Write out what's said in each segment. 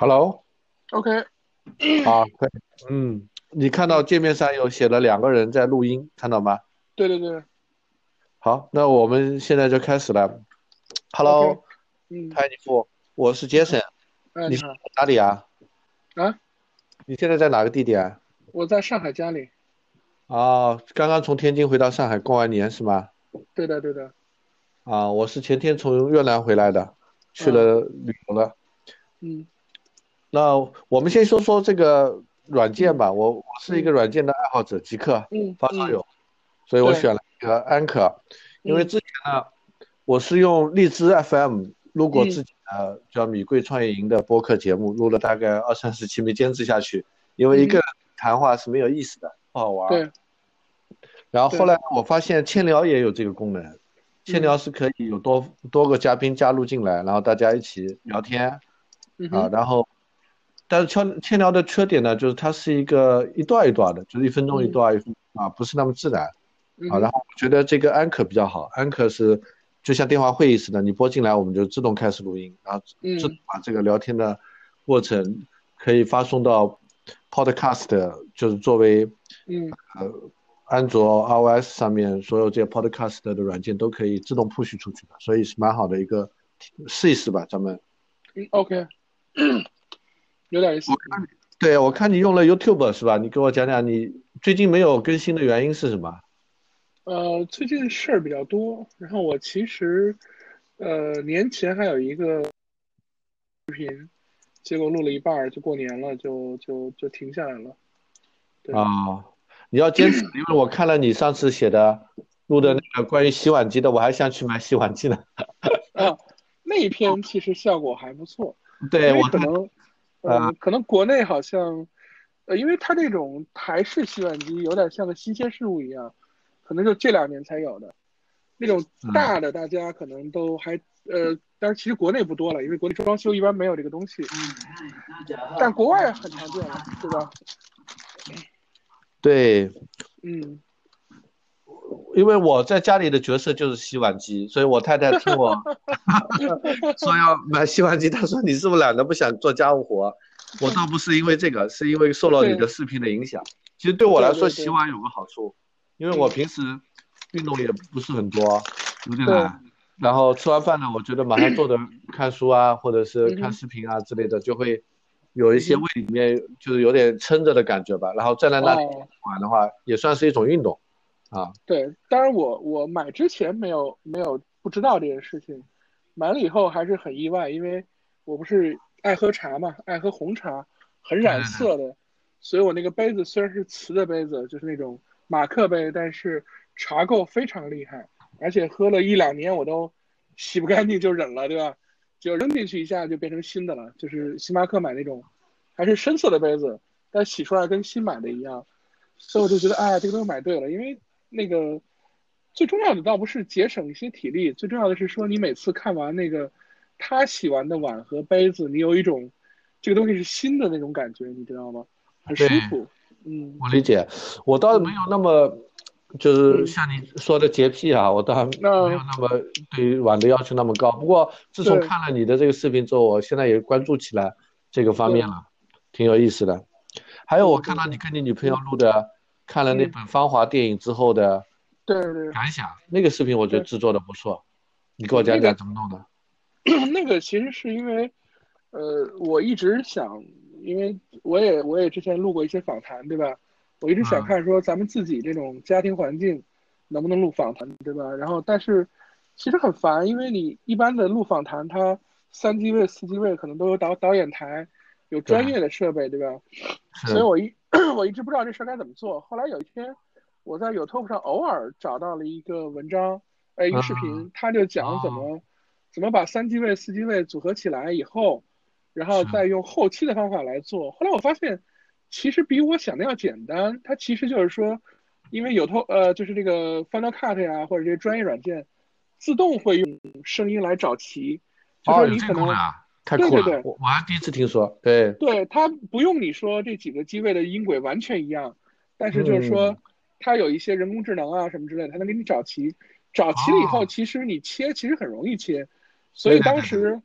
Hello，OK，啊，可以，嗯，你看到界面上有写了两个人在录音，看到吗？对对对好，那我们现在就开始了。Hello，OK，嗯，潘尼夫，我是杰森，哎，你是你好哪里啊？啊，你现在在哪个地点？我在上海家里。啊，刚刚从天津回到上海过完年是吗？对的对的，啊，我是前天从越南回来的，去了旅游了。嗯那我们先说说这个软件吧。我我是一个软件的爱好者，极客发烧友，所以我选了一个安可。因为嗯之前呢，我是用荔枝 FM 录过嗯自己的叫米贵创业营的播客节目，录了大概二三十期没坚持下去，因为一个人谈话是没有意思的，不好玩。嗯对，然后后来我发现千聊也有这个功能，千聊是可以有多多个嘉宾加入进来，然后大家一起聊天啊，然后，但是千千聊的缺点呢，就是它是一个一段一段的，就是一分钟一段一分钟啊，不是那么自然啊。然后我觉得这个安可比较好，安可是就像电话会议似的，你拨进来我们就自动开始录音，然后嗯。自动把这个聊天的过程可以发送到 Podcast，就是作为嗯。呃安卓、iOS 上面所有这些 Podcast 的软件都可以自动 push 出去的，所以是蛮好的一个，试一试吧，咱们。嗯，OK，有点意思。对，我看你用了 YouTube 是吧？你给我讲讲你最近没有更新的原因是什么？呃，最近事儿比较多，然后我其实呃年前还有一个视频，结果录了一半儿就过年了，就就就停下来了。对啊，你要坚持，因为我看了你上次写的录的那个关于洗碗机的，我还想去买洗碗机呢。啊，那一篇其实效果还不错。对，我看可能，啊呃，可能国内好像，呃，因为它这种台式洗碗机有点像个新鲜事物一样，可能就这两年才有的。那种嗯大的，大家可能都还，呃，但是其实国内不多了，因为国内装修一般没有这个东西，但国外很常见了，对吧？对，嗯，因为我在家里的角色就是洗碗机，所以我太太听我 说要买洗碗机，她说你是不是懒得不想做家务活？我倒不是因为这个，是因为受了你的视频的影响。其实对我来说，洗碗有个好处，因为我平时运动也不是很多，有点懒。然后吃完饭呢，我觉得马上坐着看书啊，或者是看视频啊之类的，就会有一些胃里面就是有点撑着的感觉吧。然后站在那里哦，玩的话，也算是一种运动啊。对，当然我我买之前没有没有不知道这件事情，买了以后还是很意外，因为我不是爱喝茶嘛，爱喝红茶，很染色的，所以我那个杯子虽然是瓷的杯子，就是那种马克杯，但是茶垢非常厉害，而且喝了一两年我都洗不干净就忍了，对吧？就扔进去一下就变成新的了，就是星巴克买那种还是深色的杯子，但洗出来跟新买的一样，所以我就觉得哎，这个东西买对了，因为那个最重要的倒不是节省一些体力，最重要的是说你每次看完那个他洗完的碗和杯子，你有一种这个东西是新的那种感觉，你知道吗？很舒服。嗯我理解，我倒没有那么，就是像你说的洁癖啊，我倒没有那么对于碗的要求那么高。不过自从看了你的这个视频之后，我现在也关注起来这个方面了，挺有意思的。还有我看到你跟你女朋友录的，看了那本《芳华》电影之后的对对，感想，那个视频我觉得制作的不错，你给我讲讲怎么弄的？那个其实是因为，呃，我一直想，因为我也我也之前录过一些访谈，对吧？我一直想嗯看说咱们自己这种家庭环境能不能录访谈，对吧？然后但是其实很烦，因为你一般的录访谈，它三机位、四机位可能都有导导演台，有专业的设备，对吧？所以，我一 我一直不知道这事儿该怎么做。后来有一天，我在 YouTube 上偶尔找到了一个文章，呃，一个视频嗯，他就讲怎么、怎么把三机位、四机位组合起来以后，然后再用后期的方法来做。后来我发现，其实比我想的要简单。它其实就是说，因为有头呃，就是这个 Final Cut 呀，或者这些专业软件，自动会用声音来找齐，就说你可能。这个功能啊，太酷了，对对对我我还第一次听说，对，对，它不用你说这几个机位的音轨完全一样，但是就是说嗯它有一些人工智能啊什么之类的，它能给你找齐。找齐了以后，哦其实你切其实很容易切，所以当时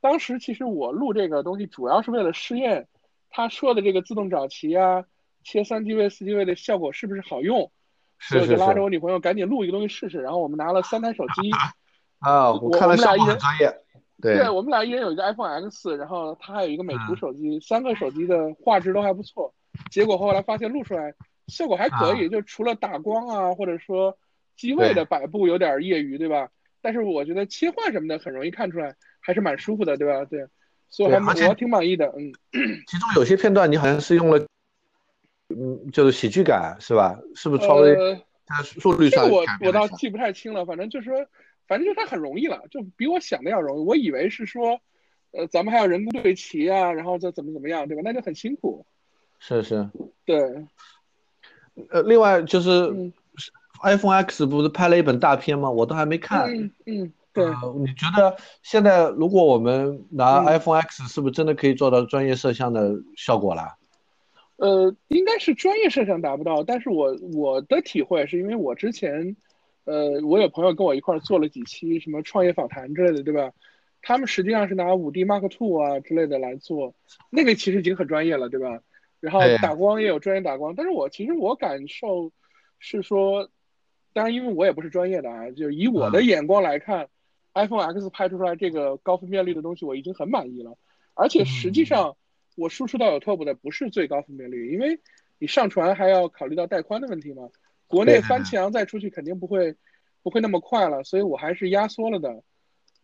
当时其实我录这个东西主要是为了试验他说的这个自动找齐啊，切三机位、四机位的效果是不是好用，所以我就拉着我女朋友赶紧录一个东西试试。然后我们拿了三台手机 啊，我看了效果很专业。对，我们俩一人有一个 iPhone X，然后他还有一个美图手机，三个手机的画质都还不错。结果后来发现录出来效果还可以，就除了打光啊，或者说机位的摆布有点业余，对吧？但是我觉得切换什么的很容易看出来，还是蛮舒服的，对吧？对，所以还我挺满意的。嗯，其中有些片段你好像是用了，嗯，就是喜剧感是吧？是不是稍微它速率上？这个我我倒记不太清了，反正就是说。反正就它很容易了，就比我想的要容易。我以为是说，呃，咱们还要人工对齐啊，然后再怎么怎么样，对吧？那就很辛苦。是是。对。呃，另外就是，iPhone X 不是拍了一本大片吗？我都还没看。嗯嗯。对。你觉得现在如果我们拿 iPhone X，是不是真的可以做到专业摄像的效果了？呃，应该是专业摄像达不到，但是我我的体会是因为我之前。呃，我有朋友跟我一块儿做了几期什么创业访谈之类的，对吧？他们实际上是拿五 D Mark Two 啊之类的来做，那个其实已经很专业了，对吧？然后打光也有专业打光，但是我其实我感受是说，当然因为我也不是专业的啊，就以我的眼光来看，iPhone X 拍出来这个高分辨率的东西我已经很满意了，而且实际上我输出到有 Top 的不是最高分辨率，因为你上传还要考虑到带宽的问题嘛。国内翻墙再出去肯定不会，不会那么快了，所以我还是压缩了的，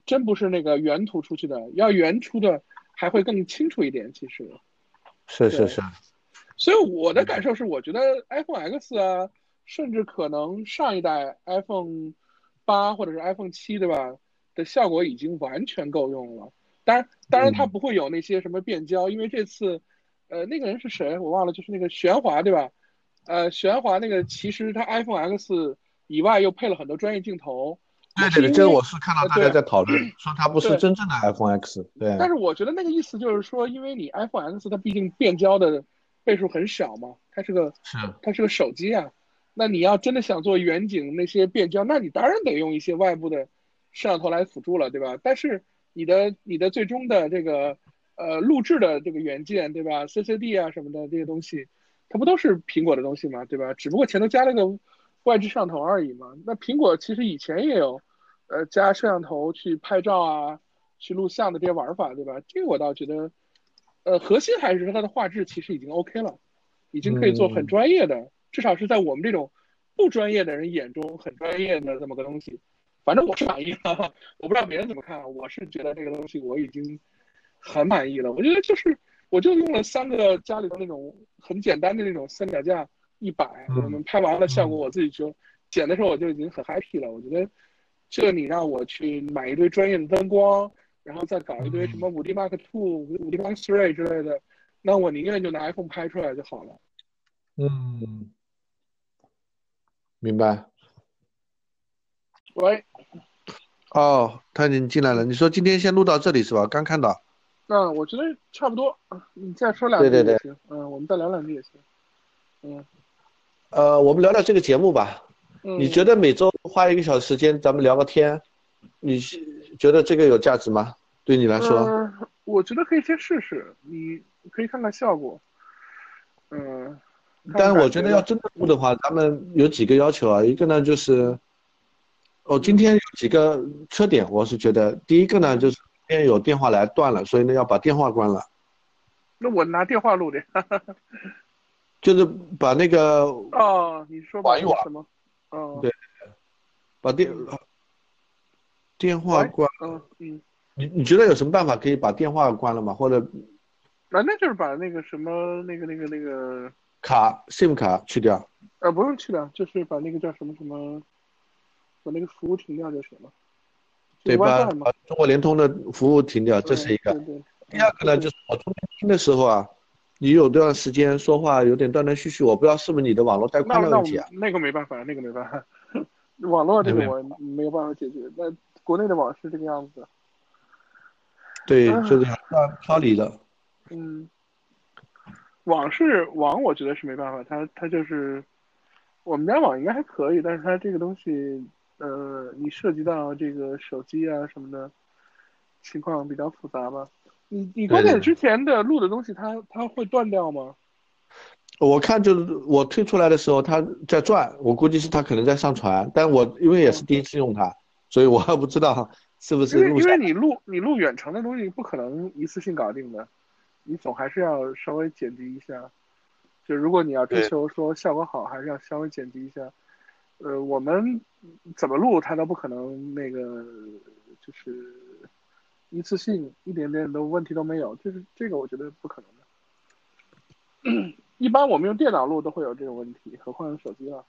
真不是那个原图出去的，要原出的还会更清楚一点。其实，是是是，所以我的感受是，我觉得 iPhone X 啊，甚至可能上一代 iPhone 八或者是 iPhone 七，对吧？的效果已经完全够用了。当然，当然它不会有那些什么变焦，因为这次，呃，那个人是谁？我忘了，就是那个玄华，对吧？呃，玄华那个其实它 iPhone X 以外又配了很多专业镜头。对对对，这个我是看到大家在讨论，说它不是真正的 iPhone X。对。但是我觉得那个意思就是说，因为你 iPhone X 它毕竟变焦的倍数很少嘛，它是个是它是个手机啊，那你要真的想做远景那些变焦，那你当然得用一些外部的摄像头来辅助了，对吧？但是你的你的最终的这个呃录制的这个元件，对吧？CCD 啊什么的这些东西。它不都是苹果的东西嘛？对吧？只不过前头加了个外置摄像头而已嘛。那苹果其实以前也有，呃，加摄像头去拍照啊，去录像的这些玩法，对吧？这个我倒觉得，呃，核心还是说它的画质其实已经 OK 了，已经可以做很专业的，至少是在我们这种不专业的人眼中很专业的这么个东西。反正我是满意了，我不知道别人怎么看，我是觉得这个东西我已经很满意了。我觉得就是。我就用了三个家里的那种很简单的那种三脚架一摆，我们拍完了效果，我自己就剪的时候我就已经很 happy 了。我觉得这你让我去买一堆专业的灯光，然后再搞一堆什么五 D Mark Two、五 D Mark Three 之类的，那我宁愿就拿 iPhone 拍出来就好了。嗯，明白。喂。哦，他已经进来了。你说今天先录到这里是吧？刚看到。那我觉得差不多，你再说两句也行。嗯，我们再聊两句也行。嗯，呃，我们聊聊这个节目吧。嗯。你觉得每周花一个小时时间，咱们聊个天，你觉得这个有价值吗？对你来说？嗯，我觉得可以先试试，你可以看看效果。嗯。但我觉得要真的录的话，咱们有几个要求啊。一个呢就是，哦，今天有几个缺点，我是觉得，第一个呢就是。边有电话来断了，所以呢要把电话关了。那我拿电话录的，就是把那个哦，你说网一网什么？哦，对，把电电话关。嗯嗯。你你觉得有什么办法可以把电话关了吗？或者？那那就是把那个什么那个那个那个卡 SIM 卡去掉。呃，不用去掉，就是把那个叫什么什么，把那个服务停掉就行了。对吧？把中国联通的服务停掉，这是一个。第二个呢，就是我中间听的时候啊，你有段时间说话有点断断续续，我不知道是不是你的网络带宽的问题啊？那个没办法，那个没办法，网络这个我没有办法解决。那国内的网是这个样子。对，就是超离的。嗯，网是网，我觉得是没办法，它它就是我们家网应该还可以，但是它这个东西。呃，你涉及到这个手机啊什么的，情况比较复杂吧。你你关键之前的录的东西，它它会断掉吗？我看就是我退出来的时候，它在转，我估计是它可能在上传，但我因为也是第一次用它，所以我还不知道是不是因为因为你录你录远程的东西不可能一次性搞定的，你总还是要稍微剪辑一下。就如果你要追求说效果好，还是要稍微剪辑一下。呃，我们怎么录它都不可能那个，就是一次性一点点的问题都没有，就是这个我觉得不可能的。一般我们用电脑录都会有这种问题，何况用手机了。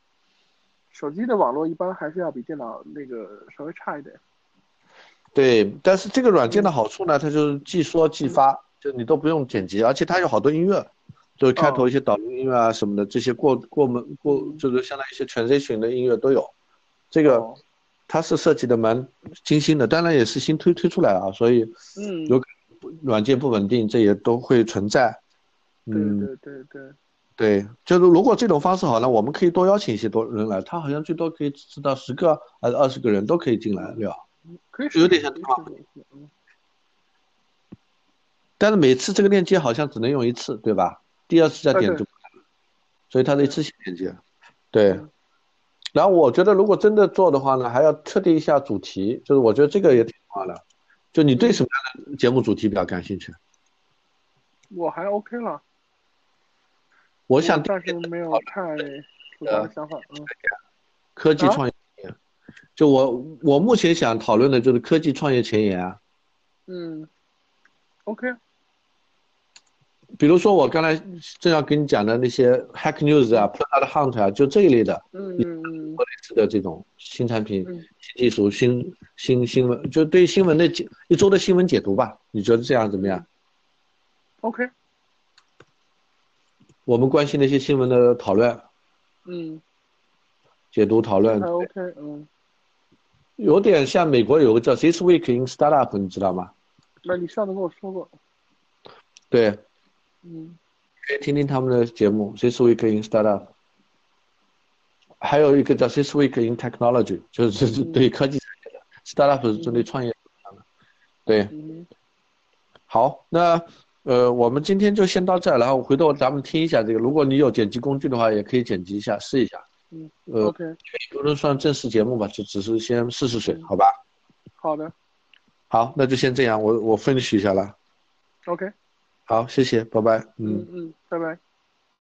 手机的网络一般还是要比电脑那个稍微差一点。对，但是这个软件的好处呢，它就是即说即发，就你都不用剪辑，而且它有好多音乐，就是开头一些导音乐啊什么的，这些过过门过就是相当于一些 transition 的音乐都有。这个它是设计的蛮精心的，当然也是新推推出来啊，所以嗯，有软件不稳定，这也都会存在。对对对对，对，就是如果这种方式好，那我们可以多邀请一些多人来，他好像最多可以支持到十个还是二十个人都可以进来聊，可以有点像但是每次这个链接好像只能用一次，对吧？第二次再点就所以它是一次性链接。对，然后我觉得如果真的做的话呢，还要确定一下主题，就是我觉得这个也挺重要的，就你对什么样的节目主题比较感兴趣？我还 OK 了。我想暂时没有太的想法。嗯，科技创业，就我我目前想讨论的就是科技创业前沿啊。嗯，OK。比如说我刚才正要跟你讲的那些 Hack News 啊，Product Hunt 啊，就这一类的，嗯嗯嗯，类似的这种新产品、新技术、新新新闻，就对新闻的解一周的新闻解读吧。你觉得这样怎么样？OK。我们关心那些新闻的讨论，嗯，解读讨论，OK，嗯，有点像美国有个叫 This Week in Startup，你知道吗？那你上次跟我说过。对，嗯，可以听听他们的节目 This Week in Startup，还有一个叫 This Week in Technology，就是是对科技产业的，Startup 是针对创业的，对，好，那。呃，我们今天就先到这儿，然后回头咱们听一下这个。如果你有剪辑工具的话，也可以剪辑一下，试一下。嗯，呃不能算正式节目吧，就只是先试试水，好吧？好的。好，那就先这样，我我分析一下了。OK。好，谢谢，拜拜。嗯嗯，拜拜。